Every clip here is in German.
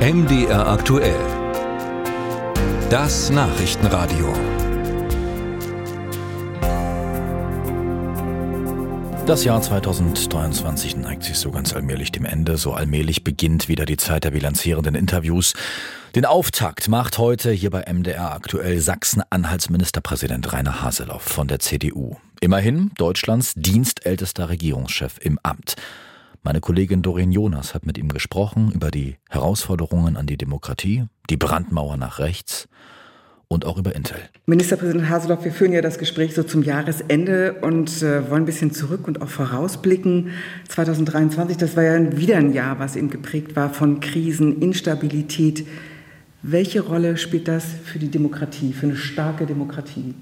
MDR aktuell. Das Nachrichtenradio. Das Jahr 2023 neigt sich so ganz allmählich dem Ende. So allmählich beginnt wieder die Zeit der bilanzierenden Interviews. Den Auftakt macht heute hier bei MDR aktuell Sachsen-Anhalts-Ministerpräsident Rainer Haseloff von der CDU. Immerhin Deutschlands dienstältester Regierungschef im Amt. Meine Kollegin Doreen Jonas hat mit ihm gesprochen über die Herausforderungen an die Demokratie, die Brandmauer nach rechts und auch über Intel. Ministerpräsident Haseloff, wir führen ja das Gespräch so zum Jahresende und äh, wollen ein bisschen zurück und auch vorausblicken. 2023, das war ja wieder ein Jahr, was eben geprägt war von Krisen, Instabilität. Welche Rolle spielt das für die Demokratie, für eine starke Demokratie?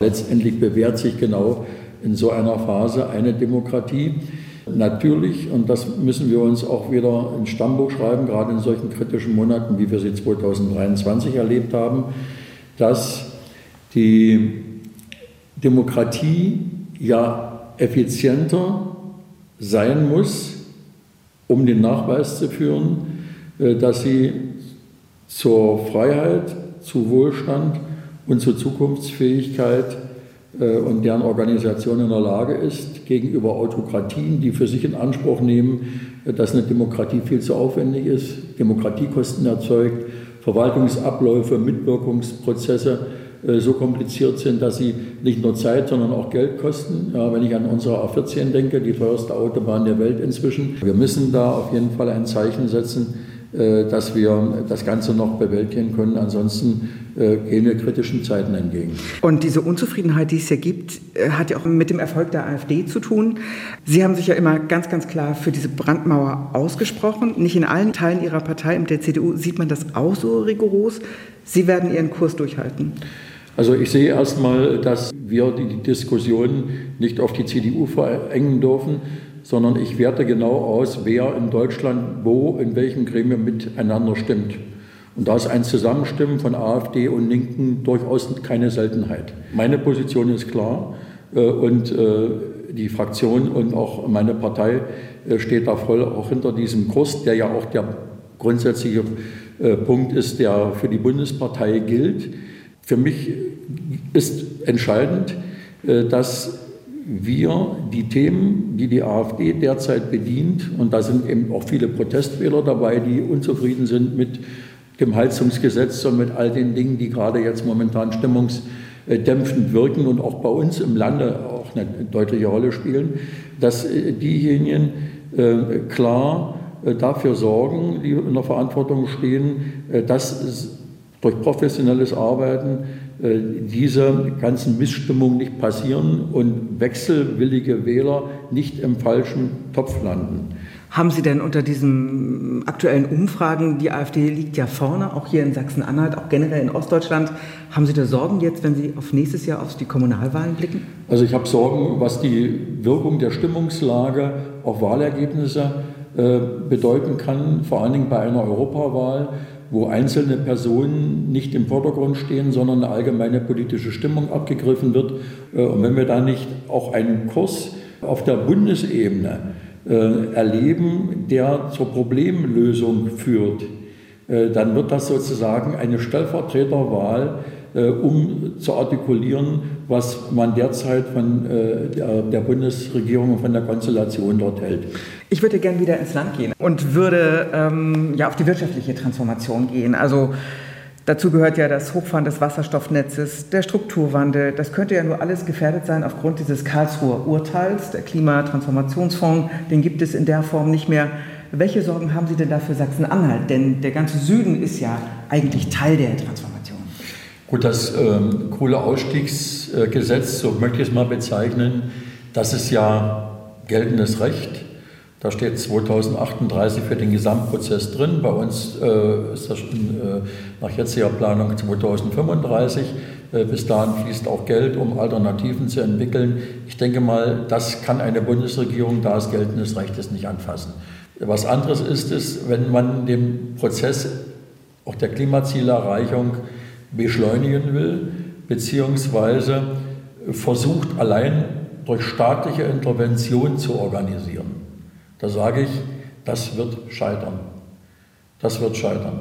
Letztendlich bewährt sich genau in so einer Phase eine Demokratie. Natürlich, und das müssen wir uns auch wieder ins Stammbuch schreiben, gerade in solchen kritischen Monaten, wie wir sie 2023 erlebt haben, dass die Demokratie ja effizienter sein muss, um den Nachweis zu führen, äh, dass sie zur Freiheit, zu Wohlstand und zur Zukunftsfähigkeit äh, und deren Organisation in der Lage ist, gegenüber Autokratien, die für sich in Anspruch nehmen, äh, dass eine Demokratie viel zu aufwendig ist, Demokratiekosten erzeugt, Verwaltungsabläufe, Mitwirkungsprozesse äh, so kompliziert sind, dass sie nicht nur Zeit, sondern auch Geld kosten. Ja, wenn ich an unsere A14 denke, die teuerste Autobahn der Welt inzwischen. Wir müssen da auf jeden Fall ein Zeichen setzen, äh, dass wir das Ganze noch bewältigen können. Ansonsten äh, gehen wir kritischen Zeiten entgegen. Und diese Unzufriedenheit, die es ja gibt, äh, hat ja auch mit dem Erfolg der AfD zu tun. Sie haben sich ja immer ganz, ganz klar für diese Brandmauer ausgesprochen. Nicht in allen Teilen Ihrer Partei, und der CDU, sieht man das auch so rigoros. Sie werden Ihren Kurs durchhalten. Also ich sehe erstmal, dass wir die Diskussion nicht auf die CDU verengen dürfen, sondern ich werte genau aus, wer in Deutschland wo, in welchem Gremium miteinander stimmt. Und da ist ein Zusammenstimmen von AfD und Linken durchaus keine Seltenheit. Meine Position ist klar äh, und äh, die Fraktion und auch meine Partei äh, steht da voll auch hinter diesem Kurs, der ja auch der grundsätzliche Punkt ist, der für die Bundespartei gilt. Für mich ist entscheidend, dass wir die Themen, die die AfD derzeit bedient, und da sind eben auch viele Protestwähler dabei, die unzufrieden sind mit dem Heizungsgesetz und mit all den Dingen, die gerade jetzt momentan stimmungsdämpfend wirken und auch bei uns im Lande auch eine deutliche Rolle spielen, dass äh, diejenigen äh, klar äh, dafür sorgen, die in der Verantwortung stehen, dass durch professionelles Arbeiten äh, diese ganzen Missstimmungen nicht passieren und wechselwillige Wähler nicht im falschen Topf landen. Haben Sie denn unter diesen aktuellen Umfragen, die AfD liegt ja vorne, auch hier in Sachsen-Anhalt, auch generell in Ostdeutschland, haben Sie da Sorgen jetzt, wenn Sie auf nächstes Jahr auf die Kommunalwahlen blicken? Also ich habe Sorgen, was die Wirkung der Stimmungslage auf Wahlergebnisse äh, bedeuten kann, vor allen Dingen bei einer Europawahl wo einzelne Personen nicht im Vordergrund stehen, sondern eine allgemeine politische Stimmung abgegriffen wird. Äh, und wenn wir da nicht auch einen Kurs auf der Bundesebene äh, erleben, der zur Problemlösung führt, äh, dann wird das sozusagen eine Stellvertreterwahl um zu artikulieren, was man derzeit von äh, der Bundesregierung und von der Konstellation dort hält. Ich würde gerne wieder ins Land gehen und würde ähm, ja auf die wirtschaftliche Transformation gehen. Also Dazu gehört ja das Hochfahren des Wasserstoffnetzes, der Strukturwandel. Das könnte ja nur alles gefährdet sein aufgrund dieses Karlsruher Urteils. Der Klimatransformationsfonds, den gibt es in der Form nicht mehr. Welche Sorgen haben Sie denn da für Sachsen-Anhalt? Denn der ganze Süden ist ja eigentlich Teil der Transformation. Gut, das ähm, Kohleausstiegsgesetz, so möchte ich es mal bezeichnen, das ist ja geltendes Recht. Da steht 2038 für den Gesamtprozess drin. Bei uns äh, ist das schon, äh, nach jetziger Planung 2035. Äh, bis dahin fließt auch Geld, um Alternativen zu entwickeln. Ich denke mal, das kann eine Bundesregierung, da es geltendes Recht ist, nicht anfassen. Was anderes ist es, wenn man den Prozess auch der Klimazielerreichung beschleunigen will, beziehungsweise versucht allein durch staatliche Intervention zu organisieren. Da sage ich, das wird scheitern. Das wird scheitern.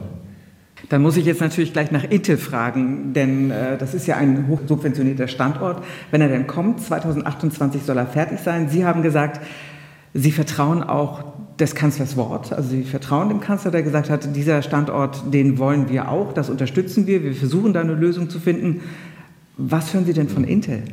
Dann muss ich jetzt natürlich gleich nach Intel fragen, denn äh, das ist ja ein hochsubventionierter Standort. Wenn er denn kommt, 2028 soll er fertig sein. Sie haben gesagt, Sie vertrauen auch des Kanzlers Wort. Also Sie vertrauen dem Kanzler, der gesagt hat, dieser Standort, den wollen wir auch, das unterstützen wir. Wir versuchen da eine Lösung zu finden. Was hören Sie denn von Intel?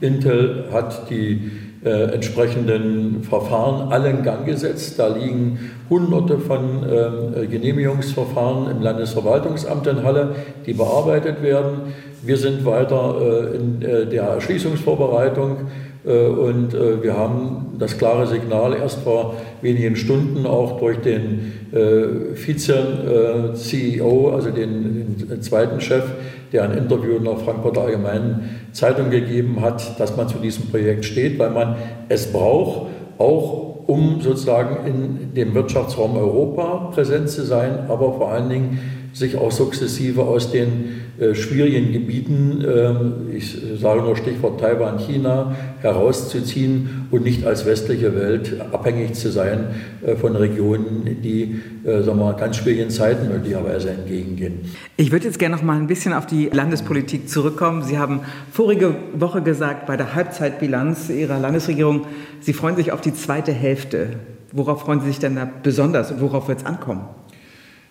Intel hat die äh, entsprechenden Verfahren alle in Gang gesetzt. Da liegen hunderte von äh, Genehmigungsverfahren im Landesverwaltungsamt in Halle, die bearbeitet werden. Wir sind weiter äh, in äh, der Erschließungsvorbereitung äh, und wir haben das klare Signal erst vor wenigen Stunden auch durch den Vize-CEO, also den, den zweiten Chef, der ein Interview in der Frankfurter Allgemeinen Zeitung gegeben hat, dass man zu diesem Projekt steht, weil man es braucht, auch um sozusagen in dem Wirtschaftsraum Europa präsent zu sein, aber vor allen Dingen sich auch sukzessive aus den äh, schwierigen Gebieten, äh, ich sage nur Stichwort Taiwan, China, herauszuziehen und nicht als westliche Welt abhängig zu sein äh, von Regionen, die äh, sagen wir, ganz schwierigen Zeiten möglicherweise entgegengehen. Ich würde jetzt gerne noch mal ein bisschen auf die Landespolitik zurückkommen. Sie haben vorige Woche gesagt, bei der Halbzeitbilanz Ihrer Landesregierung, Sie freuen sich auf die zweite Hälfte. Worauf freuen Sie sich denn da besonders und worauf wird es ankommen?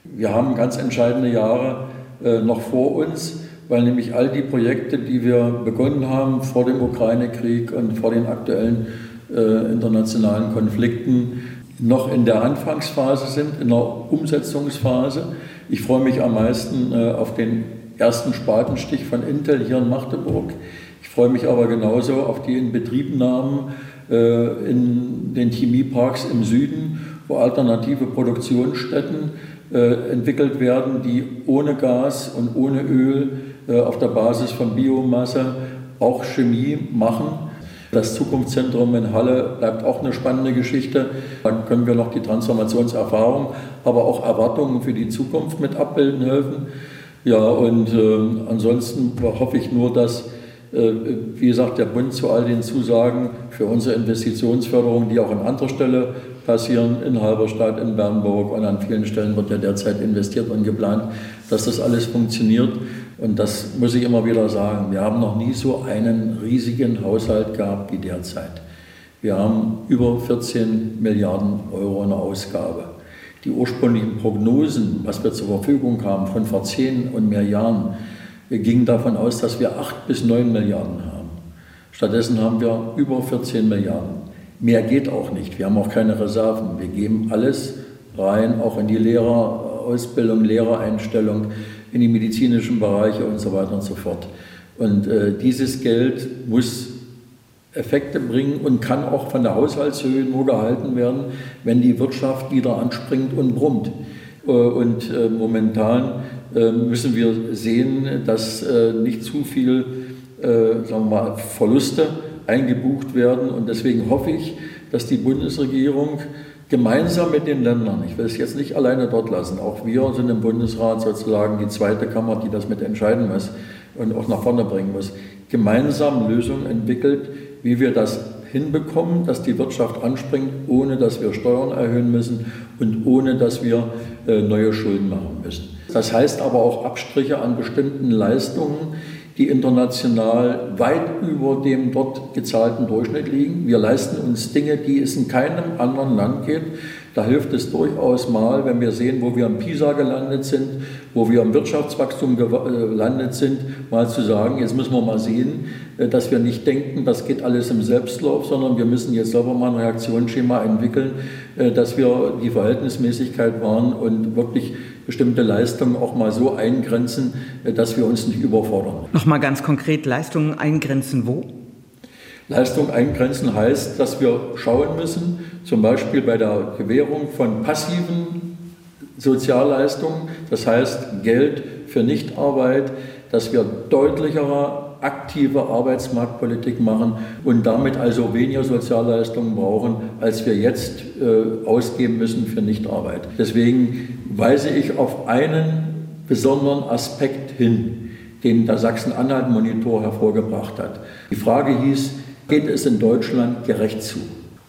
Wir haben ganz entscheidende Jahre äh, noch vor uns, weil nämlich all die Projekte, die wir begonnen haben vor dem Ukraine-Krieg und vor den aktuellen äh, internationalen Konflikten, noch in der Anfangsphase sind, in der Umsetzungsphase. Ich freue mich am meisten äh, auf den ersten Spatenstich von Intel hier in Magdeburg. Ich freue mich aber genauso auf die Inbetriebnahmen in den Chemieparks im Süden, wo alternative Produktionsstätten äh, entwickelt werden, die ohne Gas und ohne Öl äh, auf der Basis von Biomasse auch Chemie machen. Das Zukunftszentrum in Halle bleibt auch eine spannende Geschichte. Dann können wir noch die Transformationserfahrung, aber auch Erwartungen für die Zukunft mit abbilden helfen. Ja, und äh, ansonsten hoffe ich nur, dass, äh, wie gesagt, der Bund zu all den Zusagen für unsere Investitionsförderung, die auch an anderer Stelle passieren in Halberstadt, in Bernburg und an vielen Stellen wird ja derzeit investiert und geplant, dass das alles funktioniert. Und das muss ich immer wieder sagen. Wir haben noch nie so einen riesigen Haushalt gehabt wie derzeit. Wir haben über 14 Milliarden Euro in Ausgabe. Die ursprünglichen Prognosen, was wir zur Verfügung haben von vor zehn und mehr Jahren, gingen davon aus, dass wir 8 bis 9 Milliarden haben. Stattdessen haben wir über 14 Milliarden. Mehr geht auch nicht. Wir haben auch keine Reserven. Wir geben alles rein, auch in die Lehrerausbildung, Lehrereinstellung, in die medizinischen Bereiche und so weiter und so fort. Und äh, dieses Geld muss Effekte bringen und kann auch von der Haushaltshöhe nur gehalten werden, wenn die Wirtschaft wieder anspringt und brummt. Äh, und äh, momentan äh, müssen wir sehen, dass äh, nicht zu viel äh, sagen wir mal, Verluste eingebucht werden. Und deswegen hoffe ich, dass die Bundesregierung gemeinsam mit den Ländern, ich will es jetzt nicht alleine dort lassen, auch wir sind im Bundesrat sozusagen die zweite Kammer, die das mit entscheiden muss und auch nach vorne bringen muss, gemeinsam Lösungen entwickelt, wie wir das hinbekommen, dass die Wirtschaft anspringt, ohne dass wir Steuern erhöhen müssen und ohne dass wir äh, neue Schulden machen müssen. Das heißt aber auch Abstriche an bestimmten Leistungen, die international weit über dem dort gezahlten Durchschnitt liegen. Wir leisten uns Dinge, die es in keinem anderen Land gibt. Da hilft es durchaus mal, wenn wir sehen, wo wir am PISA gelandet sind, wo wir am Wirtschaftswachstum gelandet sind, mal zu sagen, jetzt müssen wir mal sehen, äh, dass wir nicht denken, das geht alles im Selbstlauf, sondern wir müssen jetzt selber mal ein Reaktionsschema entwickeln, äh, dass wir die Verhältnismäßigkeit wahren und wirklich bestimmte Leistungen auch mal so eingrenzen, äh, dass wir uns nicht überfordern. Nochmal ganz konkret, Leistungen eingrenzen wo? Leistung eingrenzen heißt, dass wir schauen müssen, zum Beispiel bei der Gewährung von passiven Sozialleistungen, das heißt Geld für Nichtarbeit, dass wir deutlichere aktive Arbeitsmarktpolitik machen und damit also weniger Sozialleistungen brauchen, als wir jetzt äh, ausgeben müssen für Nichtarbeit. Deswegen weise ich auf einen besonderen Aspekt hin, den der Sachsen-Anhalt-Monitor hervorgebracht hat. Die Frage hieß, geht es in Deutschland gerecht zu?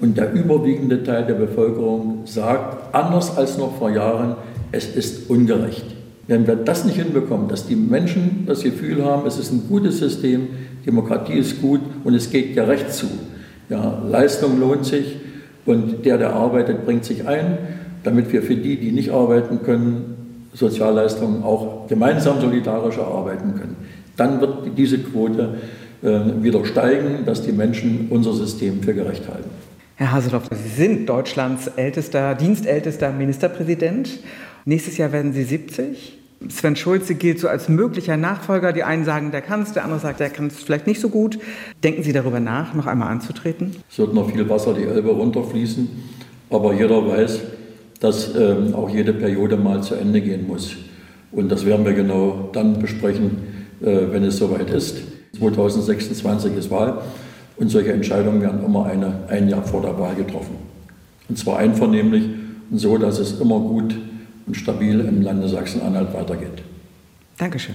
Und der überwiegende Teil der Bevölkerung sagt, anders als noch vor Jahren, es ist ungerecht. Wenn wir das nicht hinbekommen, dass die Menschen das Gefühl haben, es ist ein gutes System, Demokratie ist gut und es geht gerecht zu. Ja, Leistung lohnt sich und der, der arbeitet, bringt sich ein, damit wir für die, die nicht arbeiten können, Sozialleistungen auch gemeinsam solidarisch erarbeiten können. Dann wird diese Quote äh, wieder steigen, dass die Menschen unser System für gerecht halten. Herr Haseloff, Sie sind Deutschlands ältester, dienstältester Ministerpräsident. Nächstes Jahr werden Sie 70. Sven Schulze gilt so als möglicher Nachfolger. Die einen sagen, der kann es, der andere sagt, der kann es vielleicht nicht so gut. Denken Sie darüber nach, noch einmal anzutreten? Es wird noch viel Wasser die Elbe runterfließen, aber jeder weiß, dass ähm, auch jede Periode mal zu Ende gehen muss. Und das werden wir genau dann besprechen, äh, wenn es soweit ist. 2026 ist Wahl und solche Entscheidungen werden immer eine, ein Jahr vor der Wahl getroffen. Und zwar einvernehmlich und so, dass es immer gut und stabil im Lande Sachsen-Anhalt weitergeht. Dankeschön.